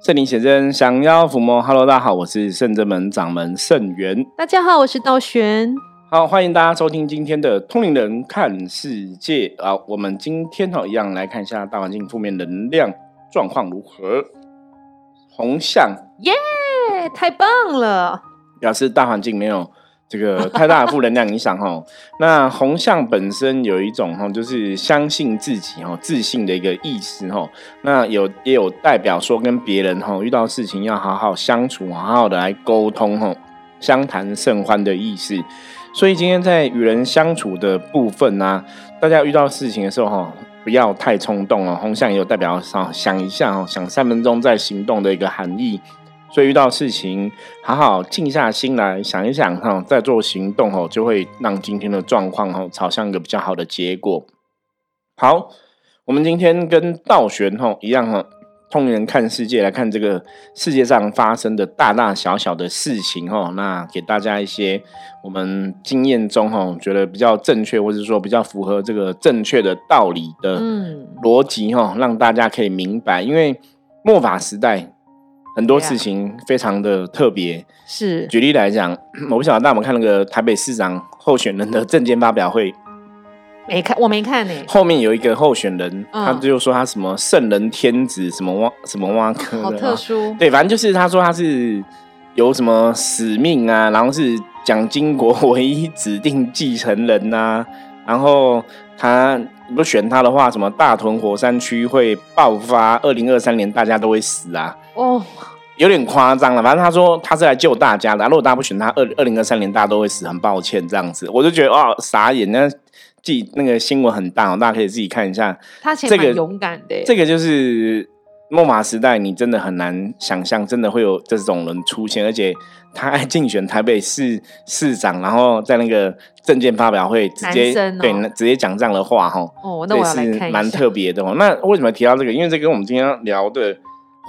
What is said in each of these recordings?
圣灵显真，降妖伏魔。Hello，大家好，我是圣真门掌门圣元。大家好，我是道玄。好，欢迎大家收听今天的通灵人看世界啊。我们今天哈一样来看一下大环境负面能量状况如何。红象，耶，太棒了！表示大环境没有。这个太大的负能量影响哈，那红象本身有一种哈，就是相信自己哈，自信的一个意思哈。那有也有代表说跟别人哈遇到事情要好好相处，好好的来沟通哈，相谈甚欢的意思。所以今天在与人相处的部分呢，大家遇到事情的时候哈，不要太冲动哦。红象也有代表上想一下哦，想三分钟再行动的一个含义。所以遇到事情，好好静下心来想一想哈，再做行动哦，就会让今天的状况哈朝向一个比较好的结果。好，我们今天跟道玄哈一样哈，通人看世界来看这个世界上发生的大大小小的事情哈，那给大家一些我们经验中哈觉得比较正确，或者说比较符合这个正确的道理的逻辑哈，让大家可以明白，因为末法时代。很多事情非常的特别，是举例来讲，我不晓得大家有没有看那个台北市长候选人的证件发表会？没看，我没看呢。后面有一个候选人，他就说他什么圣人天子，什么挖什么挖科，好特殊。对，反正就是他说他是有什么使命啊，然后是蒋经国 唯一指定继承人呐，然后他不选他的话，什么大屯火山区会爆发，二零二三年大家都会死啊。哦。有点夸张了，反正他说他是来救大家的。如果大家不选他，二二零二三年大家都会死，很抱歉这样子。我就觉得哇，傻眼。那记那个新闻很大，大家可以自己看一下。他这个勇敢的，这个就是末马时代，你真的很难想象，真的会有这种人出现。而且他还竞选台北市市长，然后在那个证件发表会直接对直接讲这样的话，哈。哦，那我要来看蛮特别的哦。那为什么提到这个？因为这跟我们今天聊的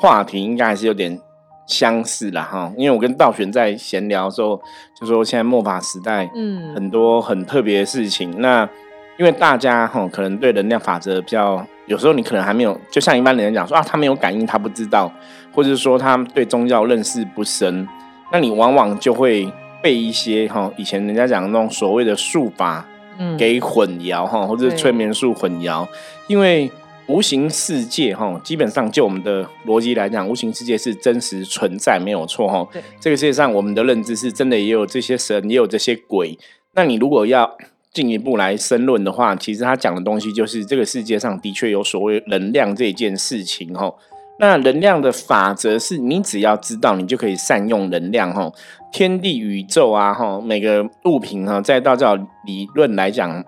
话题应该还是有点。相似了哈，因为我跟道玄在闲聊的时候，就说现在末法时代，嗯，很多很特别的事情。那因为大家哈，可能对能量法则比较，有时候你可能还没有，就像一般人讲说啊，他没有感应，他不知道，或者是说他对宗教认识不深，那你往往就会被一些哈，以前人家讲那种所谓的术法，嗯，给混淆哈，或者是催眠术混淆，因为。无形世界哈，基本上就我们的逻辑来讲，无形世界是真实存在，没有错哈。这个世界上我们的认知是真的，也有这些神，也有这些鬼。那你如果要进一步来申论的话，其实他讲的东西就是这个世界上的确有所谓能量这件事情哈。那能量的法则是你只要知道，你就可以善用能量哈。天地宇宙啊哈，每个物品哈，在道教理论来讲，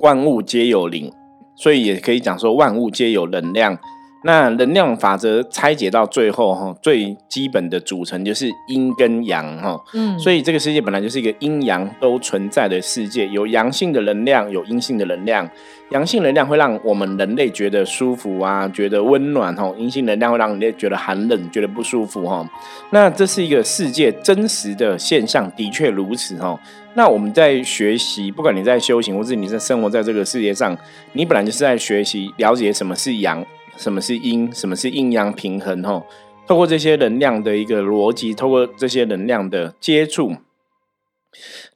万物皆有灵。所以也可以讲说，万物皆有能量。那能量法则拆解到最后，哈，最基本的组成就是阴跟阳，哈。嗯。所以这个世界本来就是一个阴阳都存在的世界，有阳性的能量，有阴性的能量。阳性能量会让我们人类觉得舒服啊，觉得温暖，哈。阴性能量会让人类觉得寒冷，觉得不舒服，哈。那这是一个世界真实的现象，的确如此，哈。那我们在学习，不管你在修行，或是你在生活在这个世界上，你本来就是在学习了解什么是阳。什么是阴？什么是阴阳平衡？吼，透过这些能量的一个逻辑，透过这些能量的接触，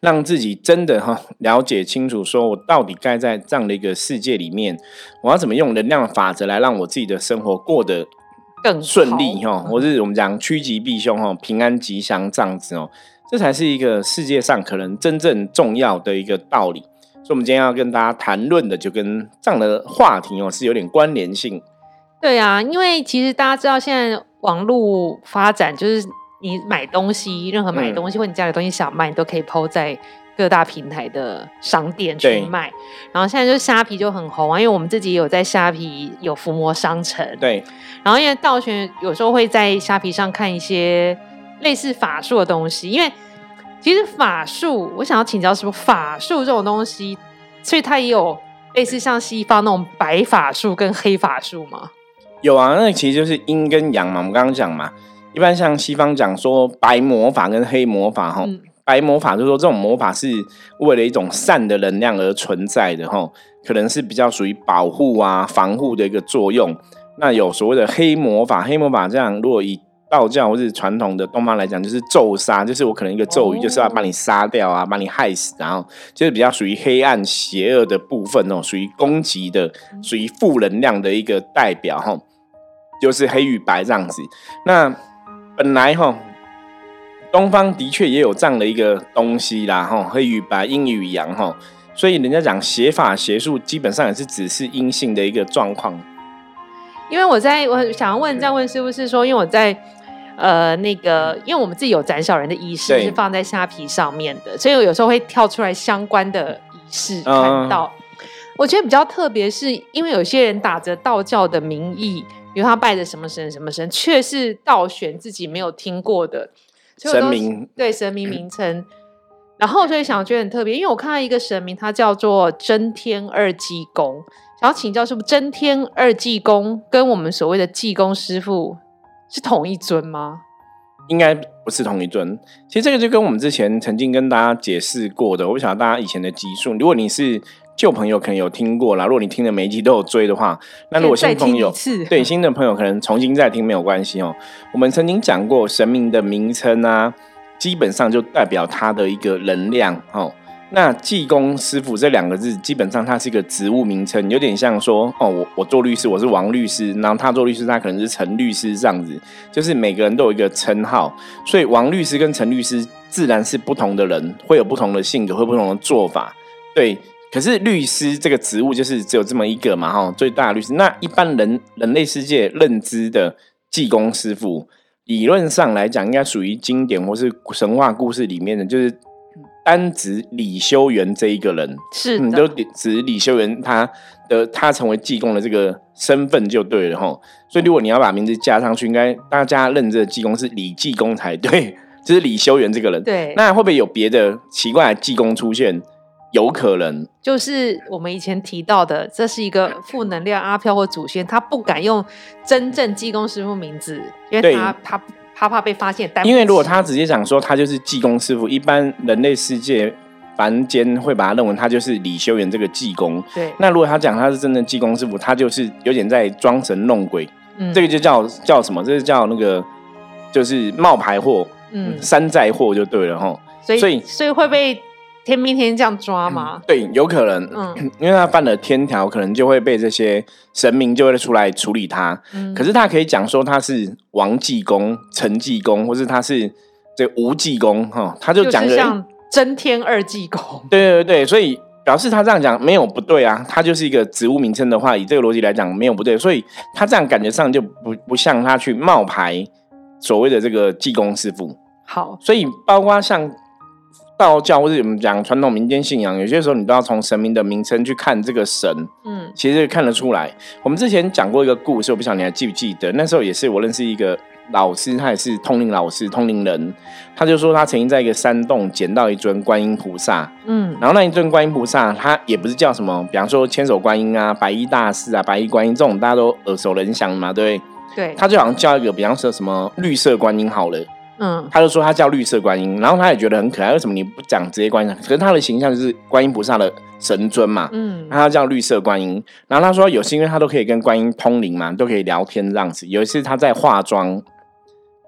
让自己真的哈了解清楚，说我到底该在这样的一个世界里面，我要怎么用能量法则来让我自己的生活过得更顺利？哈，或是我们讲趋吉避凶，哈，平安吉祥这样子哦，这才是一个世界上可能真正重要的一个道理。所以，我们今天要跟大家谈论的，就跟这样的话题哦，是有点关联性。对啊，因为其实大家知道，现在网络发展就是你买东西，任何买东西或你家里东西想卖，你都可以抛在各大平台的商店去卖。然后现在就是虾皮就很红啊，因为我们自己有在虾皮有伏魔商城。对。然后因为道玄有时候会在虾皮上看一些类似法术的东西，因为其实法术，我想要请教是不法术这种东西，所以它也有类似像西方那种白法术跟黑法术吗？有啊，那其实就是阴跟阳嘛。我们刚刚讲嘛，一般像西方讲说白魔法跟黑魔法哈，白魔法就是说这种魔法是为了一种善的能量而存在的哈，可能是比较属于保护啊、防护的一个作用。那有所谓的黑魔法，黑魔法这样，如果以道教或是传统的东方来讲，就是咒杀，就是我可能一个咒语，就是要把你杀掉啊，把你害死，然后就是比较属于黑暗邪恶的部分哦，属于攻击的，属于负能量的一个代表哈，就是黑与白这样子。那本来哈，东方的确也有这样的一个东西啦哈，黑与白，阴与阳哈，所以人家讲邪法邪术，基本上也是只是阴性的一个状况。因为我在我想要问，再问是不是说，因为我在。呃，那个，因为我们自己有斩小人的仪式是放在虾皮上面的，所以我有时候会跳出来相关的仪式看到。我觉得比较特别，是因为有些人打着道教的名义，比如他拜的什么神什么神，却是道玄自己没有听过的神明，对神明名称。然后所以想觉得很特别，因为我看到一个神明，他叫做真天二济公，想要请教是不是真天二济公跟我们所谓的济公师傅。是同一尊吗？应该不是同一尊。其实这个就跟我们之前曾经跟大家解释过的，我不晓得大家以前的集数。如果你是旧朋友，可能有听过啦。如果你听的每一集都有追的话，那如果新朋友对新的朋友可能重新再听没有关系哦。我们曾经讲过神明的名称啊，基本上就代表他的一个能量哦。那济公师傅这两个字，基本上它是一个职务名称，有点像说哦，我我做律师，我是王律师，然后他做律师，他可能是陈律师这样子，就是每个人都有一个称号，所以王律师跟陈律师自然是不同的人，会有不同的性格，会不同的做法。对，可是律师这个职务就是只有这么一个嘛，哈，最大的律师。那一般人人类世界认知的济公师傅，理论上来讲，应该属于经典或是神话故事里面的，就是。单指李修缘这一个人，是你就指李修缘他的他成为济公的这个身份就对了哈。所以如果你要把名字加上去，应该大家认知的济公是李济公才对，就是李修缘这个人。对，那会不会有别的奇怪的济公出现？有可能，就是我们以前提到的，这是一个负能量阿飘或祖先，他不敢用真正济公师傅名字，因为他他。他怕被发现，因为如果他直接讲说他就是济公师傅，一般人类世界凡间会把他认为他就是李修缘这个济公。对，那如果他讲他是真正济公师傅，他就是有点在装神弄鬼。嗯，这个就叫叫什么？这是叫那个就是冒牌货，嗯，山寨货就对了哈。所以所以会被。天命天这样抓吗？对，有可能，嗯，因为他犯了天条，可能就会被这些神明就会出来处理他。嗯，可是他可以讲说他是王济公、陈济公，或是他是这吴济公，哈，他就讲像真天二济公。对对对，所以表示他这样讲没有不对啊，他就是一个职务名称的话，以这个逻辑来讲没有不对，所以他这样感觉上就不不像他去冒牌所谓的这个济公师傅。好，所以包括像。道教或者我们讲传统民间信仰，有些时候你都要从神明的名称去看这个神，嗯，其实看得出来。我们之前讲过一个故事，我不晓得你还记不记得？那时候也是我认识一个老师，他也是通灵老师、通灵人，他就说他曾经在一个山洞捡到一尊观音菩萨，嗯，然后那一尊观音菩萨，他也不是叫什么，比方说千手观音啊、白衣大士啊、白衣观音这种大家都耳熟能详嘛，对不对？对，他就好像叫一个，比方说什么绿色观音好了。嗯，他就说他叫绿色观音，然后他也觉得很可爱。为什么你不讲直接观音？可是他的形象就是观音菩萨的神尊嘛。嗯，他叫绿色观音。然后他说有是因为他都可以跟观音通灵嘛，都可以聊天这样子。有一次他在化妆，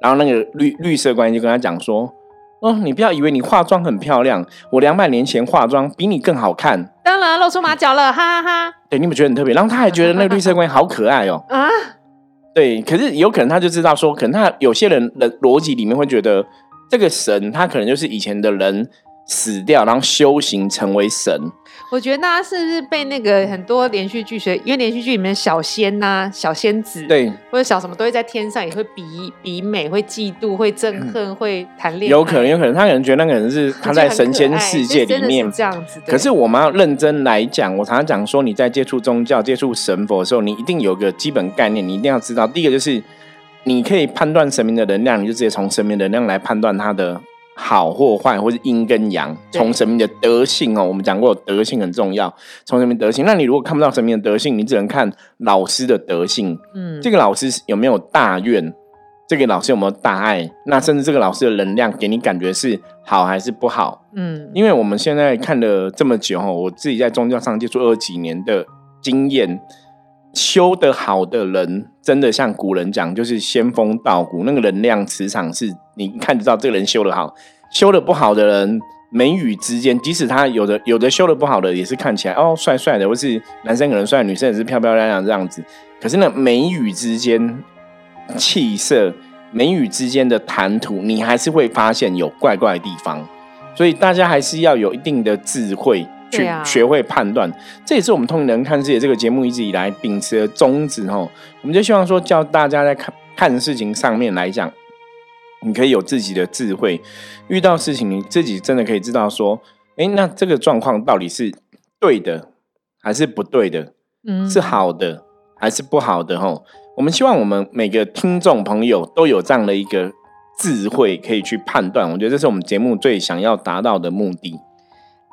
然后那个绿绿色观音就跟他讲说：“哦，你不要以为你化妆很漂亮，我两百年前化妆比你更好看。”当然露出马脚了，哈哈哈。对，你们觉得很特别。然后他还觉得那个绿色观音好可爱哦。啊。对，可是有可能他就知道说，可能他有些人的逻辑里面会觉得，这个神他可能就是以前的人。死掉，然后修行成为神。我觉得大家是不是被那个很多连续剧学？因为连续剧里面小仙呐、小仙子，对，或者小什么都会在天上，也会比比美，会嫉妒，会憎恨，会谈恋爱。有可能，有可能，他可能觉得那个人是他在神仙世界里面这样子。可是我们要认真来讲，我常常讲说，你在接触宗教、接触神佛的时候，你一定有个基本概念，你一定要知道。第一个就是，你可以判断神明的能量，你就直接从神明能量来判断他的。好或坏，或是阴跟阳，从神明的德性哦，我们讲过德性很重要。从神明德性，那你如果看不到神明的德性，你只能看老师的德性。嗯，这个老师有没有大愿？这个老师有没有大爱？那甚至这个老师的能量给你感觉是好还是不好？嗯，因为我们现在看了这么久哈，我自己在宗教上接触二几年的经验。修得好的人，真的像古人讲，就是仙风道骨，那个能量磁场是你看得到这个人修得好，修得不好的人。眉宇之间，即使他有的有的修的不好的，也是看起来哦帅帅的，或是男生可能帅，女生也是漂漂亮亮这样子。可是呢，眉宇之间气色，眉宇之间的谈吐，你还是会发现有怪怪的地方。所以大家还是要有一定的智慧去学会判断。这也是我们通灵人看世界这个节目一直以来秉持的宗旨哦。我们就希望说，教大家在看看事情上面来讲。你可以有自己的智慧，遇到事情你自己真的可以知道说，哎，那这个状况到底是对的还是不对的？嗯，是好的还是不好的？吼，我们希望我们每个听众朋友都有这样的一个智慧，可以去判断。我觉得这是我们节目最想要达到的目的。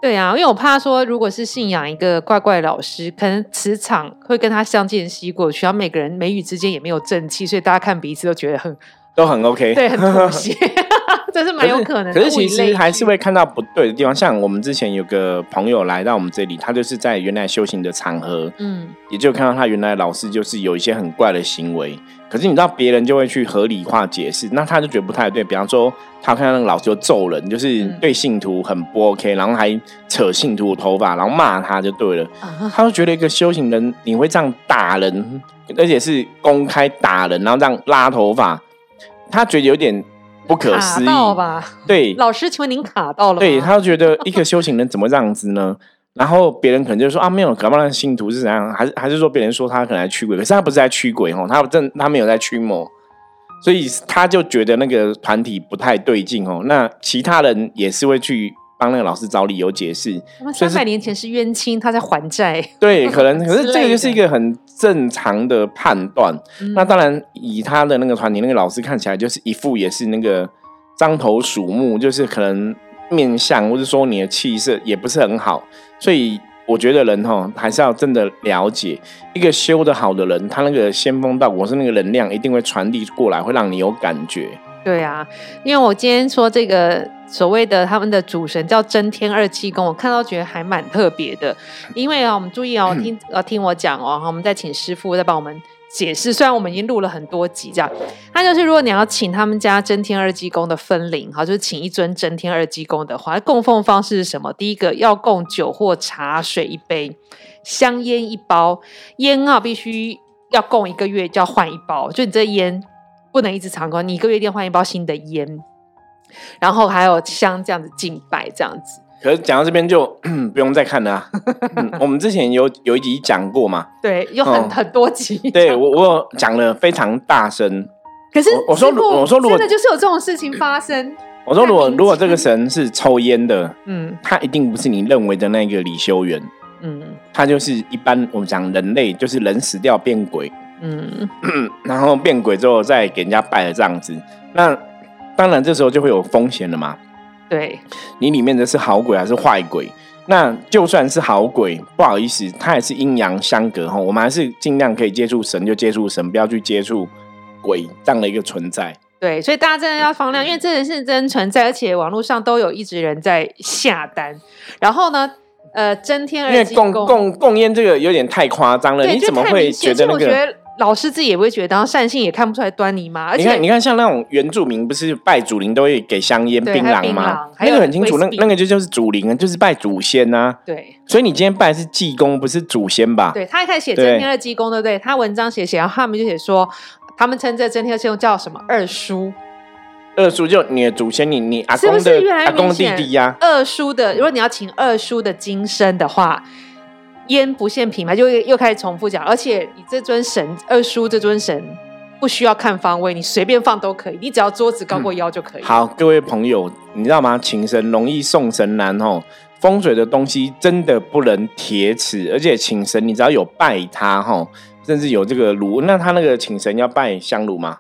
对啊，因为我怕说，如果是信仰一个怪怪老师，可能磁场会跟他相间吸过去，然后每个人眉宇之间也没有正气，所以大家看彼此都觉得很。都很 OK，对，很妥协，这是蛮有可能的。可是其实还是会看到不对的地方，像我们之前有个朋友来到我们这里，他就是在原来修行的场合，嗯，也就看到他原来老师就是有一些很怪的行为。可是你知道，别人就会去合理化解释，那他就觉得不太对。比方说，他看到那个老师就揍人，就是对信徒很不 OK，然后还扯信徒头发，然后骂他就对了。他就觉得一个修行人你会这样打人，而且是公开打人，然后这样拉头发。他觉得有点不可思议吧？对，老师，请问您卡到了吗？对他觉得一个修行人怎么这样子呢？然后别人可能就说啊，没有，搞不好信徒是怎样？还是还是说别人说他可能在驱鬼？可是他不是在驱鬼哦，他正他没有在驱魔，所以他就觉得那个团体不太对劲哦。那其他人也是会去。帮那个老师找理由解释，三百年前是冤亲，他在还债。对，可能可是这个就是一个很正常的判断。那当然，以他的那个团体那个老师看起来，就是一副也是那个獐头鼠目，就是可能面相或者说你的气色也不是很好。所以我觉得人哈还是要真的了解一个修的好的人，他那个仙风道骨是那个能量一定会传递过来，会让你有感觉。对啊，因为我今天说这个所谓的他们的主神叫真天二气功，我看到觉得还蛮特别的。因为啊，我们注意哦，听呃听我讲哦，我们再请师傅再帮我们解释。虽然我们已经录了很多集，这样，那就是如果你要请他们家真天二济公的分灵，哈，就是请一尊真天二济公的话，供奉方式是什么？第一个要供酒或茶水一杯，香烟一包，烟啊必须要供一个月，就要换一包，就你这烟。不能一直常供，你一个月一定换一包新的烟，然后还有香这样子敬拜这样子。可是讲到这边就 不用再看了，我们之前有有一集讲过嘛？对，有很很多集。对我我讲了非常大声，可是我说我说如果真的就是有这种事情发生，我说如果如果这个神是抽烟的，嗯，他一定不是你认为的那个李修缘，嗯，他就是一般我们讲人类，就是人死掉变鬼。嗯，然后变鬼之后再给人家拜了这样子，那当然这时候就会有风险了嘛。对，你里面的是好鬼还是坏鬼？那就算是好鬼，不好意思，它也是阴阳相隔哈。我们还是尽量可以接触神就接触神，不要去接触鬼这样的一个存在。对，所以大家真的要放量，因为这人是真存在，而且网络上都有一直人在下单。然后呢，呃，真天因为供供供烟这个有点太夸张了，你怎么会觉得那个？老师自己也不会觉得，然后善信也看不出来端倪吗？你看，你看，像那种原住民，不是拜祖灵都会给香烟、槟榔吗？那个很清楚，那那个就就是祖灵啊，就是拜祖先呐。对，所以你今天拜是济公，不是祖先吧？对他一开始写真天的济公，对不对？他文章写写，然后他们就写说，他们称这真天的济公叫什么二叔？二叔就你的祖先，你你阿公的阿公弟弟呀。二叔的，如果你要请二叔的金身的话。烟不限品牌，就又开始重复讲，而且你这尊神二叔这尊神不需要看方位，你随便放都可以，你只要桌子高过腰就可以。好，各位朋友，你知道吗？请神容易送神难哦，风水的东西真的不能铁齿，而且请神你只要有拜他哈，甚至有这个炉，那他那个请神要拜香炉吗？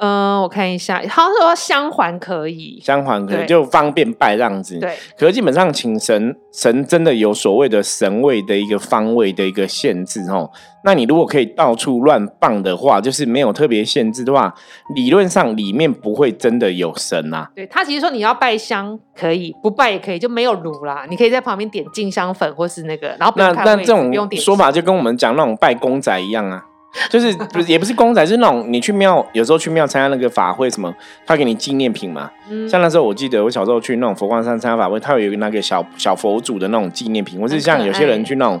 嗯，我看一下，他说香环可以，香环可以，就方便拜这样子。对，可是基本上请神，神真的有所谓的神位的一个方位的一个限制哦。那你如果可以到处乱放的话，就是没有特别限制的话，理论上里面不会真的有神呐。对他其实说你要拜香可以，不拜也可以，就没有炉啦。你可以在旁边点静香粉或是那个，然后那那这种说法就跟我们讲那种拜公仔一样啊。就是不是也不是公仔，是那种你去庙，有时候去庙参加那个法会什么，他给你纪念品嘛。像那时候我记得我小时候去那种佛光山参加法会，他有一个那个小小佛祖的那种纪念品，或是像有些人去那种，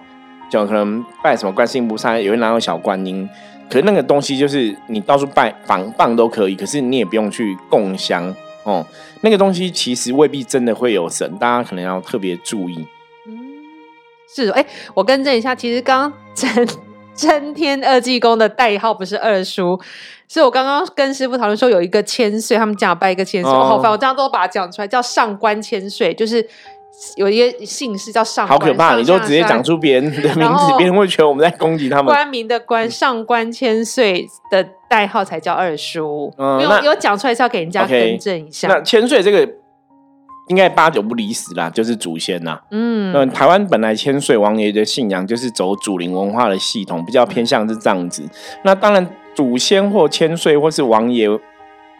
就可能拜什么观世音菩萨，有人拿个小观音，可是那个东西就是你到处拜放放都可以，可是你也不用去供香哦。那个东西其实未必真的会有神，大家可能要特别注意。嗯，是哎，我更正一下，其实刚真。真天二济公的代号不是二叔，是我刚刚跟师傅讨论说有一个千岁，他们假拜一个千岁，好烦，我这样都把它讲出来，叫上官千岁，就是有一个姓氏叫上，好可怕，你就直接讲出别人的名字，别人会觉得我们在攻击他们。官名的官，上官千岁的代号才叫二叔，嗯有有讲出来是要给人家更正一下。那千岁这个。应该八九不离十啦，就是祖先呐。嗯，那台湾本来千岁王爷的信仰就是走祖灵文化的系统，比较偏向是这样子。那当然，祖先或千岁或是王爷，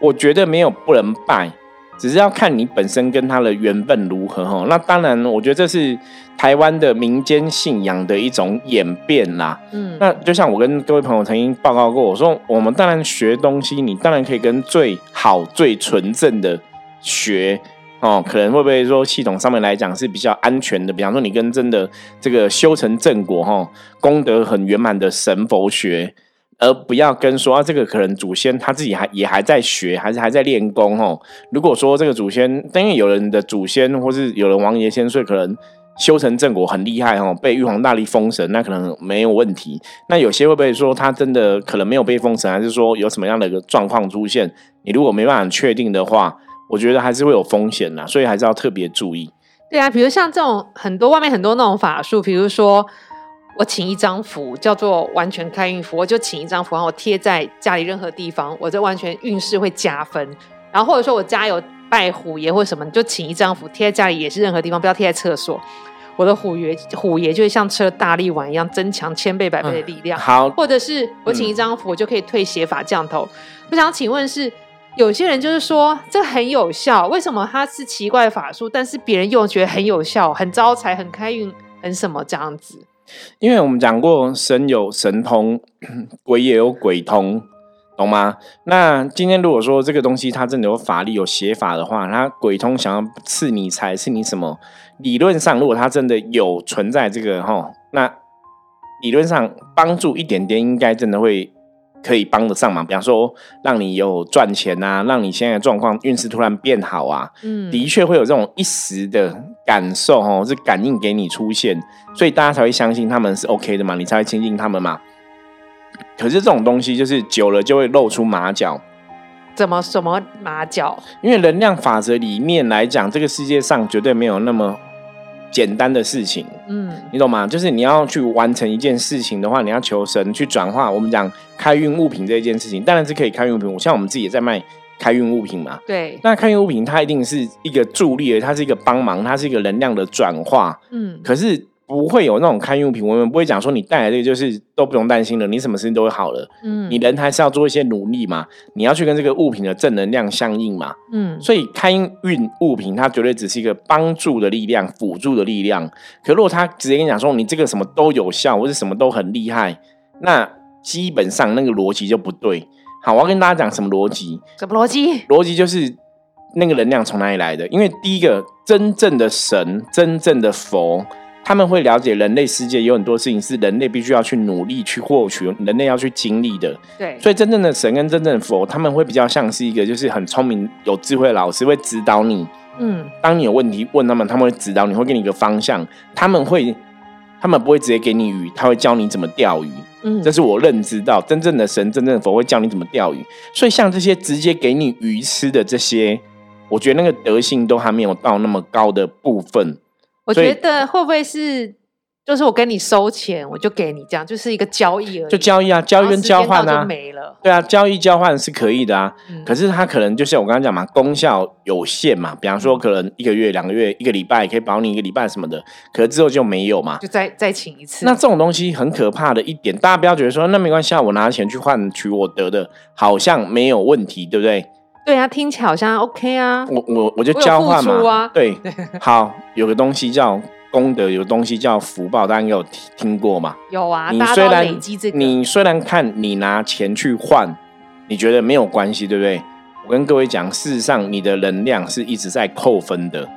我觉得没有不能拜，只是要看你本身跟他的缘分如何哈。那当然，我觉得这是台湾的民间信仰的一种演变啦。嗯，那就像我跟各位朋友曾经报告过，我说我们当然学东西，你当然可以跟最好、最纯正的学。哦，可能会不会说系统上面来讲是比较安全的？比方说，你跟真的这个修成正果、哈功德很圆满的神佛学，而不要跟说啊，这个可能祖先他自己还也还在学，还是还在练功哦。如果说这个祖先，因为有人的祖先或是有人王爷先岁，可能修成正果很厉害哦，被玉皇大帝封神，那可能没有问题。那有些会不会说他真的可能没有被封神，还是说有什么样的一个状况出现？你如果没办法确定的话。我觉得还是会有风险呐，所以还是要特别注意。对啊，比如像这种很多外面很多那种法术，比如说我请一张符叫做完全开运符，我就请一张符，然后我贴在家里任何地方，我这完全运势会加分。然后或者说我家有拜虎爷或什么，你就请一张符贴在家里，也是任何地方，不要贴在厕所。我的虎爷虎爷就会像吃了大力丸一样，增强千倍百倍的力量。好，或者是我请一张符，我就可以退邪法降头。我想请问是？有些人就是说这很有效，为什么它是奇怪的法术，但是别人用觉得很有效、很招财、很开运、很什么这样子？因为我们讲过神有神通，鬼也有鬼通，懂吗？那今天如果说这个东西它真的有法力、有邪法的话，它鬼通想要赐你财、赐你什么？理论上，如果它真的有存在这个哈，那理论上帮助一点点，应该真的会。可以帮得上忙，比方说让你有赚钱啊，让你现在的状况运势突然变好啊，嗯，的确会有这种一时的感受哦，是感应给你出现，所以大家才会相信他们是 OK 的嘛，你才会亲近他们嘛。可是这种东西就是久了就会露出马脚，怎么什么马脚？因为能量法则里面来讲，这个世界上绝对没有那么。简单的事情，嗯，你懂吗？就是你要去完成一件事情的话，你要求神去转化。我们讲开运物品这一件事情，当然是可以开运物品。像我们自己也在卖开运物品嘛，对。那开运物品它一定是一个助力，它是一个帮忙，它是一个能量的转化，嗯。可是。不会有那种开运物品，我们不会讲说你带来这个就是都不用担心了，你什么事情都会好了。嗯，你人还是要做一些努力嘛，你要去跟这个物品的正能量相应嘛。嗯，所以开运物品它绝对只是一个帮助的力量、辅助的力量。可如果他直接跟你讲说你这个什么都有效，或者什么都很厉害，那基本上那个逻辑就不对。好，我要跟大家讲什么逻辑？什么逻辑？逻辑就是那个能量从哪里来的？因为第一个真正的神、真正的佛。他们会了解人类世界有很多事情是人类必须要去努力去获取，人类要去经历的。对，所以真正的神跟真正的佛，他们会比较像是一个就是很聪明、有智慧的老师，会指导你。嗯，当你有问题问他们，他们会指导你，会给你一个方向。他们会，他们不会直接给你鱼，他会教你怎么钓鱼。嗯，这是我认知到真正的神、真正的佛会教你怎么钓鱼。所以像这些直接给你鱼吃的这些，我觉得那个德性都还没有到那么高的部分。我觉得会不会是就是我跟你收钱，我就给你这样，就是一个交易而已。就交易啊，交易跟交换啊，没了。对啊，交易交换是可以的啊。可是它可能就像我刚刚讲嘛，功效有限嘛。比方说，可能一个月、两个月、一个礼拜可以保你一个礼拜什么的，可是之后就没有嘛。就再再请一次。那这种东西很可怕的一点，大家不要觉得说那没关系啊，我拿钱去换取我得的，好像没有问题，对不对？对啊，听起来好像 OK 啊。我我我就交换嘛。对，好，有个东西叫。功德有东西叫福报，大家有听听过吗？有啊，你虽然个，你虽然看你拿钱去换，你觉得没有关系，对不对？我跟各位讲，事实上你的能量是一直在扣分的，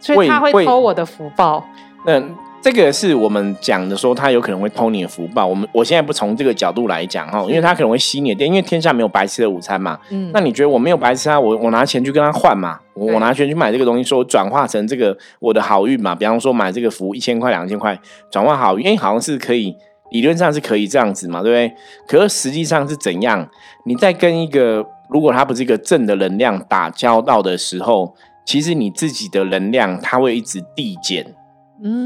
所以他会偷我的福报。那这个是我们讲的，说他有可能会偷你的福报。我们我现在不从这个角度来讲哈，因为他可能会吸你的电，因为天下没有白吃的午餐嘛。嗯，那你觉得我没有白吃啊？我我拿钱去跟他换嘛，我我拿钱去买这个东西，说转化成这个我的好运嘛。比方说买这个福一千块两千块，转化好运，好像是可以，理论上是可以这样子嘛，对不对？可是实际上是怎样？你在跟一个如果他不是一个正的能量打交道的时候，其实你自己的能量它会一直递减。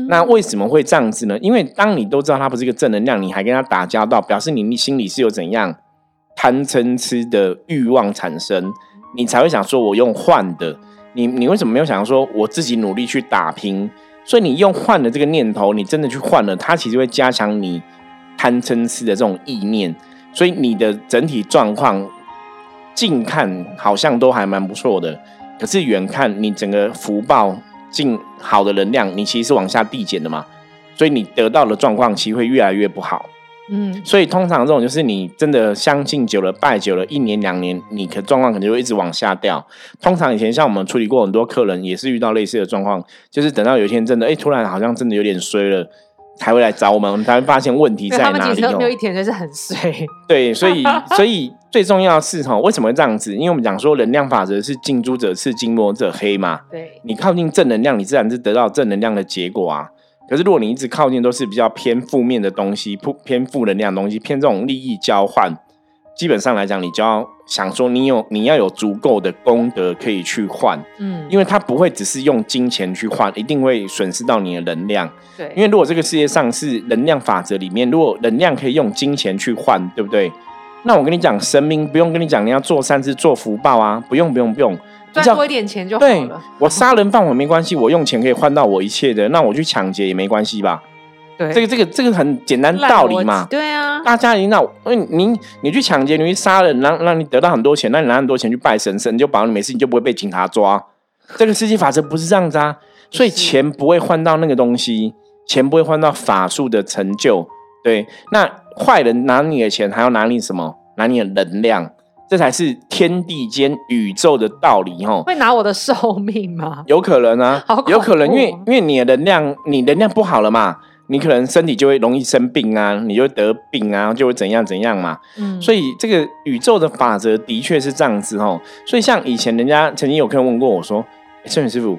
那为什么会这样子呢？因为当你都知道他不是一个正能量，你还跟他打交道，表示你你心里是有怎样贪嗔痴的欲望产生，你才会想说我用换的。你你为什么没有想说我自己努力去打拼？所以你用换的这个念头，你真的去换了，它其实会加强你贪嗔痴的这种意念。所以你的整体状况近看好像都还蛮不错的，可是远看你整个福报。进好的能量，你其实是往下递减的嘛，所以你得到的状况其实会越来越不好。嗯，所以通常这种就是你真的相信久了、拜久了，一年两年，你的状况肯定会一直往下掉。通常以前像我们处理过很多客人，也是遇到类似的状况，就是等到有一天真的，哎，突然好像真的有点衰了。才会来找我们，我们才会发现问题在哪里。没有一天就是很衰。对，所以所以最重要是哈，为什么这样子？因为我们讲说能量法则是近朱者赤，近墨者黑嘛。对，你靠近正能量，你自然是得到正能量的结果啊。可是如果你一直靠近都是比较偏负面的东西，负偏负能量的东西，偏这种利益交换。基本上来讲，你就要想说，你有你要有足够的功德可以去换，嗯，因为它不会只是用金钱去换，一定会损失到你的能量。对，因为如果这个世界上是能量法则里面，如果能量可以用金钱去换，对不对？那我跟你讲，神明不用跟你讲，你要做善事、做福报啊，不用不用不用，赚多一点钱就好了。我杀人放火没关系，我用钱可以换到我一切的，那我去抢劫也没关系吧？对，这个这个这个很简单道理嘛。对啊，大家领导，因为你你去抢劫，你去杀人，让让你得到很多钱，那你拿很多钱去拜神，神就保你没事，你就不会被警察抓。这个世界法则不是这样子啊，所以钱不会换到那个东西，钱不会换到法术的成就。对，那坏人拿你的钱，还要拿你什么？拿你的能量，这才是天地间宇宙的道理吼。会拿我的寿命吗？有可能啊，有可能，因为因为你的能量，你能量不好了嘛。你可能身体就会容易生病啊，你就会得病啊，就会怎样怎样嘛。嗯，所以这个宇宙的法则的确是这样子哦。所以像以前人家曾经有客人问过我说：“圣元师傅，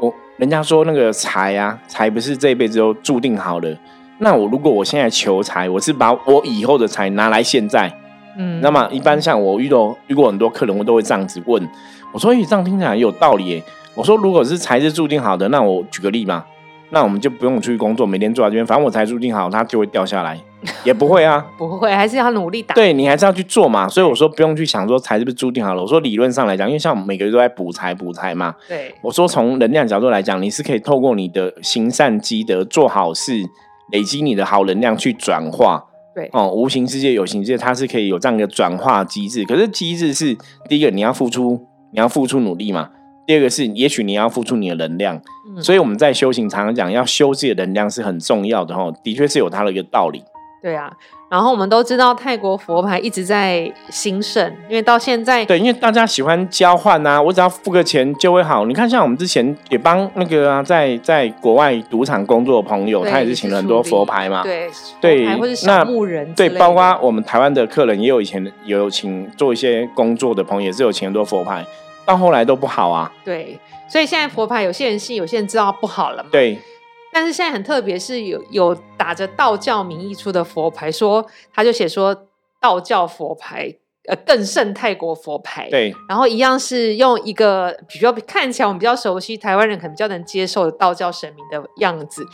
我人家说那个财啊，财不是这一辈子都注定好的。那我如果我现在求财，我是把我以后的财拿来现在。嗯，那么一般像我遇到遇过很多客人，我都会这样子问我说：，咦，这样听起来有道理。我说，如果是财是注定好的，那我举个例嘛。”那我们就不用出去工作，每天坐在这边，反正我才注定好，它就会掉下来，也不会啊，不会，还是要努力打。对你还是要去做嘛，所以我说不用去想说财是不是注定好了。我说理论上来讲，因为像我们每个月都在补财补财嘛，对，我说从能量角度来讲，你是可以透过你的行善积德、做好事，累积你的好能量去转化。对哦，无形世界、有形世界，它是可以有这样一个转化机制。可是机制是第一个，你要付出，你要付出努力嘛。第二个是，也许你要付出你的能量，所以我们在修行常常讲，要修自己的能量是很重要的哈。的确是有它的一个道理。对啊，然后我们都知道泰国佛牌一直在兴盛，因为到现在，对，因为大家喜欢交换啊，我只要付个钱就会好。你看，像我们之前也帮那个啊，在在国外赌场工作的朋友，他也是请了很多佛牌嘛，对对，或者小木人，对，包括我们台湾的客人也有以前有请做一些工作的朋友，也是有请很多佛牌。到后来都不好啊，对，所以现在佛牌有些人信，有些人知道不好了嘛。对，但是现在很特别，是有有打着道教名义出的佛牌，说他就写说道教佛牌，呃更胜泰国佛牌。对，然后一样是用一个比较看起来我们比较熟悉，台湾人可能比较能接受的道教神明的样子，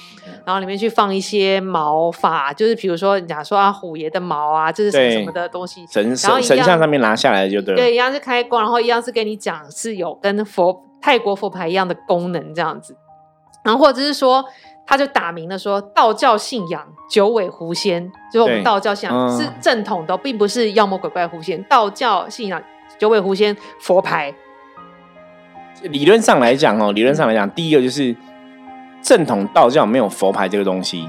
然后里面去放一些毛发，就是比如说你讲说啊虎爷的毛啊，这是什么什么的东西，神神神像上面拿下来就对了。对，一样是开光，然后一样是跟你讲是有跟佛泰国佛牌一样的功能这样子，然后或者是说。他就打明了说，道教信仰九尾狐仙，就是我们道教信仰是正统的，并不是妖魔鬼怪狐仙。道教信仰九尾狐仙佛牌。理论上来讲哦，理论上来讲，第一个就是正统道教没有佛牌这个东西，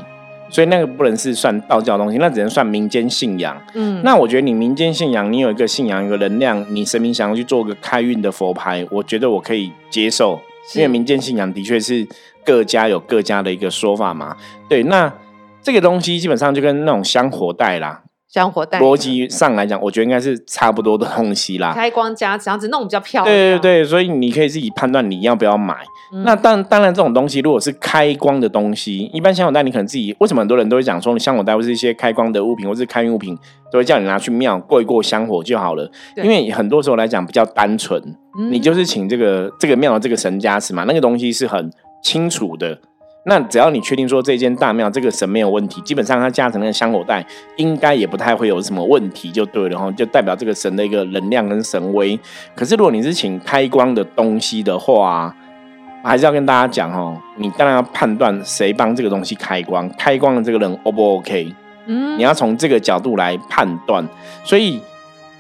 所以那个不能是算道教东西，那只能算民间信仰。嗯，那我觉得你民间信仰，你有一个信仰，一个能量，你神明想要去做个开运的佛牌，我觉得我可以接受，因为民间信仰的确是。各家有各家的一个说法嘛？对，那这个东西基本上就跟那种香火袋啦，香火袋逻辑上来讲，我觉得应该是差不多的东西啦。开光加这样子弄比较漂亮。对对对，所以你可以自己判断你要不要买。那当当然，这种东西如果是开光的东西，一般香火袋你可能自己为什么很多人都会讲说，香火袋或是一些开光的物品或是开运物品，都会叫你拿去庙过一过香火就好了。因为很多时候来讲比较单纯，你就是请这个这个庙的这个神加持嘛，那个东西是很。清楚的，那只要你确定说这间大庙这个神没有问题，基本上它加成那个香火袋应该也不太会有什么问题，就对了哈，就代表这个神的一个能量跟神威。可是如果你是请开光的东西的话，还是要跟大家讲哦，你当然要判断谁帮这个东西开光，开光的这个人 O 不 OK？嗯，你要从这个角度来判断。所以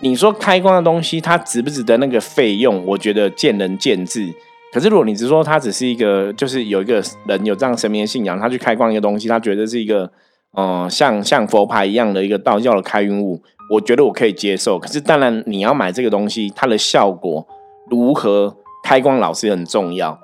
你说开光的东西它值不值得那个费用？我觉得见仁见智。可是，如果你只说他只是一个，就是有一个人有这样神明的信仰，他去开光一个东西，他觉得是一个，呃，像像佛牌一样的一个道教的开运物，我觉得我可以接受。可是，当然你要买这个东西，它的效果如何开光，老师很重要。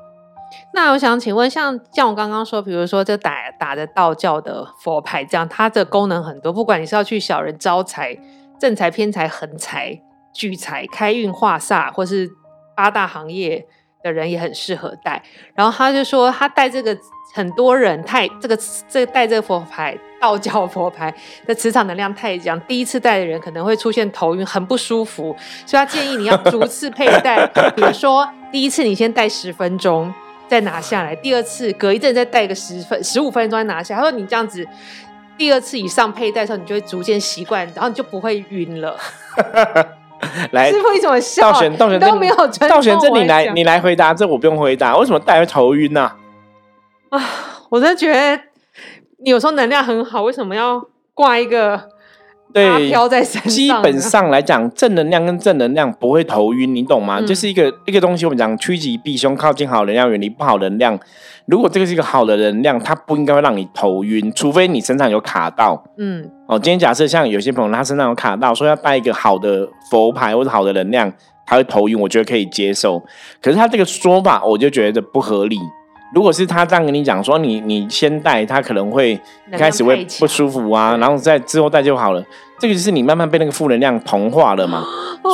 那我想请问，像像我刚刚说，比如说这打打着道教的佛牌，这样它的功能很多，不管你是要去小人招财、正财、偏财、横财、聚财、开运化煞，或是八大行业。的人也很适合带，然后他就说他带这个很多人太这个这带这个佛牌道教佛牌的磁场能量太强，第一次带的人可能会出现头晕，很不舒服，所以他建议你要逐次佩戴，比如说第一次你先戴十分钟再拿下来，第二次隔一阵再戴个十分十五分钟再拿下。他说你这样子第二次以上佩戴的时候，你就会逐渐习惯，然后你就不会晕了。来，师傅你怎么笑？道玄，道玄都没有道玄，这你来，你来回答，这我不用回答。为什么戴会头晕呢？啊，我真的觉得你有时候能量很好，为什么要挂一个？对，飘在身上。基本上来讲，正能量跟正能量不会头晕，你懂吗？就是一个一个东西，我们讲趋吉避凶，靠近好能量，远离不好能量。如果这个是一个好的能量，它不应该会让你头晕，除非你身上有卡到。嗯，哦，今天假设像有些朋友他身上有卡到，说要带一个好的佛牌或者好的能量，他会头晕，我觉得可以接受。可是他这个说法，我就觉得不合理。如果是他这样跟你讲说，你你先戴，他可能会一开始会不舒服啊，然后再之后戴就好了。这个就是你慢慢被那个负能量同化了嘛。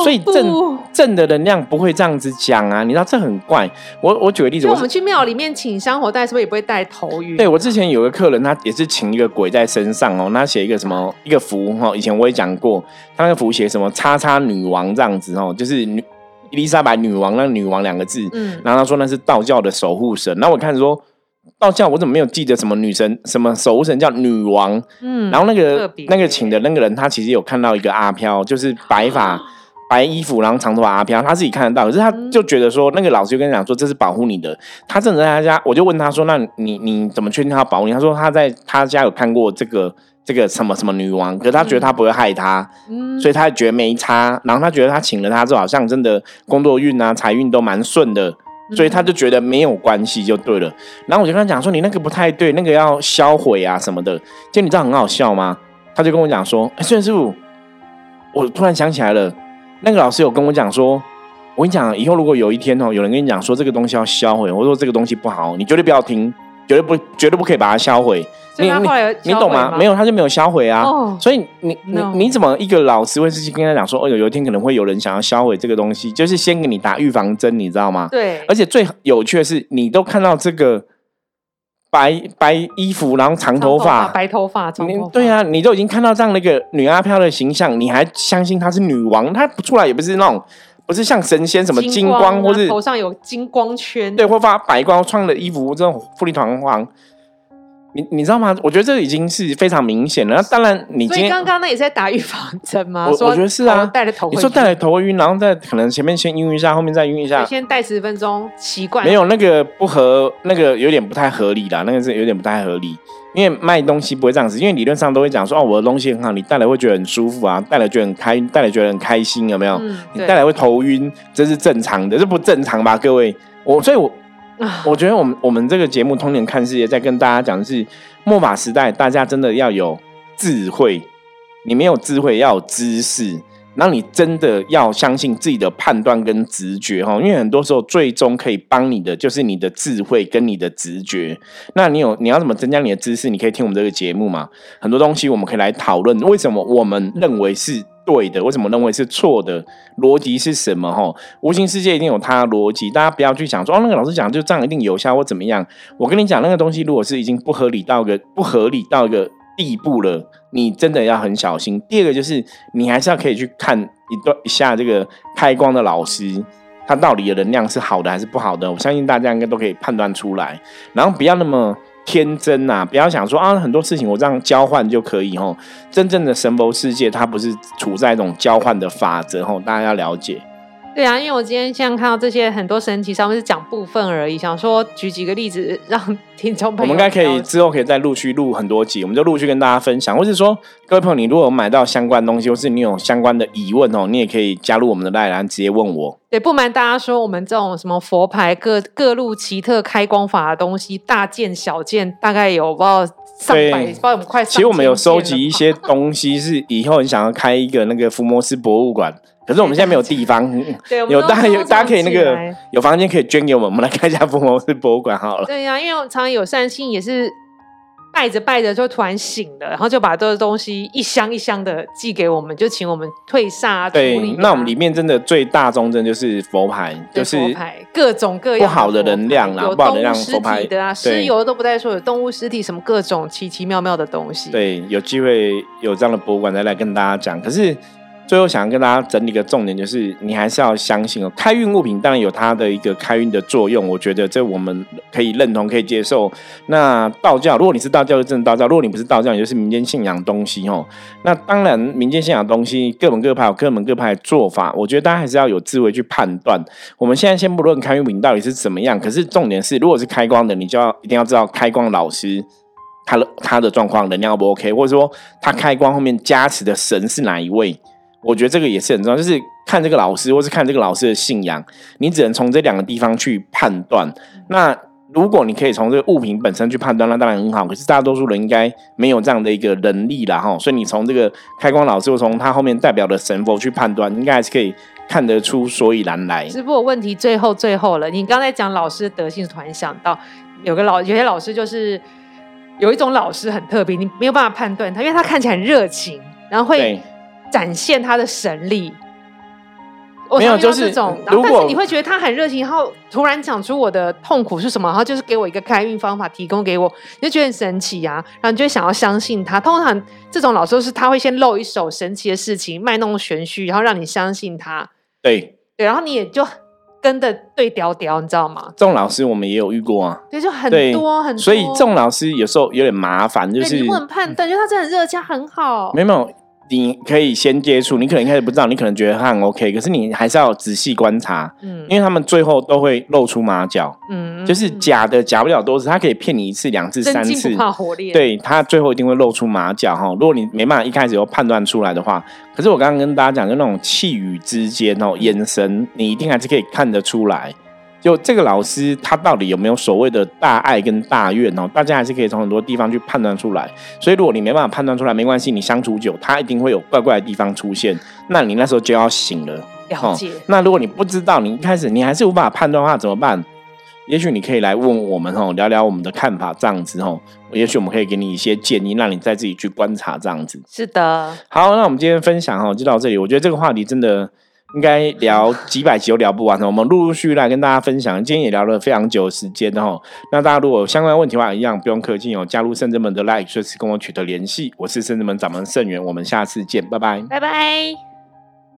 所以正正的能量不会这样子讲啊，你知道这很怪。我我举个例子，我们去庙里面请香火带，是不是也不会带头晕？对我之前有个客人，他也是请一个鬼在身上哦，他写一个什么一个符哈，以前我也讲过，他那个符写什么叉叉女王这样子哦，就是女。伊丽莎白女王那“女王”两个字，嗯，然后他说那是道教的守护神。那我看说道教，我怎么没有记得什么女神、什么守护神叫女王？嗯，然后那个那个请的那个人，他其实有看到一个阿飘，就是白发、白衣服，然后长头发阿飘，他自己看得到。可是他就觉得说，那个老师就跟他讲说，这是保护你的。他正在他家，我就问他说：“那你你怎么确定他保护你？”他说他在他家有看过这个。这个什么什么女王，可是他觉得他不会害他，所以他觉得没差。然后他觉得他请了他之后，好像真的工作运啊、财运都蛮顺的，所以他就觉得没有关系就对了。然后我就跟他讲说：“你那个不太对，那个要销毁啊什么的。”就你知道很好笑吗？他就跟我讲说：“哎，孙师傅，我突然想起来了，那个老师有跟我讲说，我跟你讲，以后如果有一天哦，有人跟你讲说这个东西要销毁，我说这个东西不好，你绝对不要听，绝对不绝对不可以把它销毁。”你你你懂吗？没有，他就没有销毁啊。所以你你你怎么一个老师会直接跟他讲说，哦，有有一天可能会有人想要销毁这个东西，就是先给你打预防针，你知道吗？对。而且最有趣的是，你都看到这个白白衣服，然后长头发，白头发，你对啊，你都已经看到这样的一个女阿飘的形象，你还相信她是女王？她不出来也不是那种，不是像神仙什么金光，或是头上有金光圈，对，或发白光，穿的衣服这种富丽堂皇。你你知道吗？我觉得这已经是非常明显了。那当然，你今天刚刚那也是在打预防针吗？我我觉得是啊，带了头，你说带了头晕，然后再可能前面先晕一下，后面再晕一下，先带十分钟习惯。没有那个不合，那个有点不太合理啦，那个是有点不太合理。因为卖东西不会这样子，因为理论上都会讲说哦，我的东西很好，你带来会觉得很舒服啊，带来觉得很开，带来觉得很开心，有没有？你带来会头晕，这是正常的，这不正常吧？各位，我所以，我我 我觉得我们我们这个节目《通年看世界》在跟大家讲的是。末法时代，大家真的要有智慧。你没有智慧，要有知识。那你真的要相信自己的判断跟直觉哈，因为很多时候最终可以帮你的就是你的智慧跟你的直觉。那你有你要怎么增加你的知识？你可以听我们这个节目嘛。很多东西我们可以来讨论，为什么我们认为是。对的，为什么认为是错的？逻辑是什么？哈，无形世界一定有它的逻辑，大家不要去想说哦，那个老师讲就这样一定有效或怎么样。我跟你讲，那个东西如果是已经不合理到个不合理到一个地步了，你真的要很小心。第二个就是，你还是要可以去看一段一下这个开光的老师，他到底的能量是好的还是不好的？我相信大家应该都可以判断出来，然后不要那么。天真呐，不要想说啊，很多事情我这样交换就可以哦。真正的神佛世界，它不是处在一种交换的法则哦，大家要了解。对啊，因为我今天像看到这些很多神奇，上面是讲部分而已，想说举几个例子让 听众朋友。我们应该可以之后可以再陆续录很多集，我们就陆续跟大家分享，或是说各位朋友，你如果买到相关东西，或是你有相关的疑问哦，你也可以加入我们的赖栏，直接问我。对，不瞒大家说，我们这种什么佛牌各各路奇特开光法的东西，大件小件，大概有不知道上百，不知道我们快。其实我们有收集一些东西，是以后你想要开一个那个福摩斯博物馆。可是我们现在没有地方，对有大家有大家可以那个有房间可以捐给我们，我们来看一下福摩斯博物馆好了。对呀，因为常常有善心也是拜着拜着就突然醒了，然后就把这个东西一箱一箱的寄给我们，就请我们退煞。对，那我们里面真的最大宗真就是佛牌，就是佛牌各种各样不好的能量啦，不好能量佛牌的啊，尸油都不带说，有动物尸体什么各种奇奇妙妙的东西。对，有机会有这样的博物馆再来跟大家讲。可是。最后想要跟大家整理个重点，就是你还是要相信哦，开运物品当然有它的一个开运的作用，我觉得这我们可以认同、可以接受。那道教，如果你是道教，就真的道教；如果你不是道教，你就是民间信仰东西哦。那当然，民间信仰东西各门各派有各门各派的做法，我觉得大家还是要有智慧去判断。我们现在先不论开运品到底是怎么样，可是重点是，如果是开光的，你就要一定要知道开光老师他的他的状况能量不 OK，或者说他开光后面加持的神是哪一位。我觉得这个也是很重要，就是看这个老师，或是看这个老师的信仰，你只能从这两个地方去判断。那如果你可以从这个物品本身去判断，那当然很好。可是大多数人应该没有这样的一个能力啦，哈。所以你从这个开光老师，或从他后面代表的神佛去判断，应该还是可以看得出所以然来。只不过问题最后最后了，你刚才讲老师的德性，突然想到有个老有些老师就是有一种老师很特别，你没有办法判断他，因为他看起来很热情，然后会。展现他的神力，没有就是这种，然后但是你会觉得他很热情，然后突然讲出我的痛苦是什么，然后就是给我一个开运方法，提供给我，你就觉得很神奇啊，然后你就想要相信他。通常这种老师是他会先露一手神奇的事情，卖弄玄虚，然后让你相信他。对对，然后你也就跟着对调调，你知道吗？这种老师我们也有遇过啊，对，就很多很多。所以这种老师有时候有点麻烦，就是不能判断，觉得他真的很热情，很好。没有。你可以先接触，你可能一开始不知道，你可能觉得他很 OK，可是你还是要仔细观察，嗯，因为他们最后都会露出马脚，嗯，就是假的假不了多次，他可以骗你一次、两次、三次，对他最后一定会露出马脚哈。如果你没办法一开始就判断出来的话，可是我刚刚跟大家讲，就那种气语之间哦，眼神，你一定还是可以看得出来。就这个老师，他到底有没有所谓的大爱跟大愿哦？大家还是可以从很多地方去判断出来。所以如果你没办法判断出来，没关系，你相处久，他一定会有怪怪的地方出现。那你那时候就要醒了。了解。那如果你不知道，你一开始你还是无法判断的话，怎么办？也许你可以来问我们哦，聊聊我们的看法，这样子哦。也许我们可以给你一些建议，让你再自己去观察这样子。是的。好，那我们今天分享哦就到这里。我觉得这个话题真的。应该聊几百集都聊不完的。我们陆陆续续来跟大家分享，今天也聊了非常久的时间哦。那大家如果有相关问题的话，一样不用客气哦，加入圣智门的 Like，随时跟我取得联系。我是圣智门掌门盛元，我们下次见，拜拜，拜拜。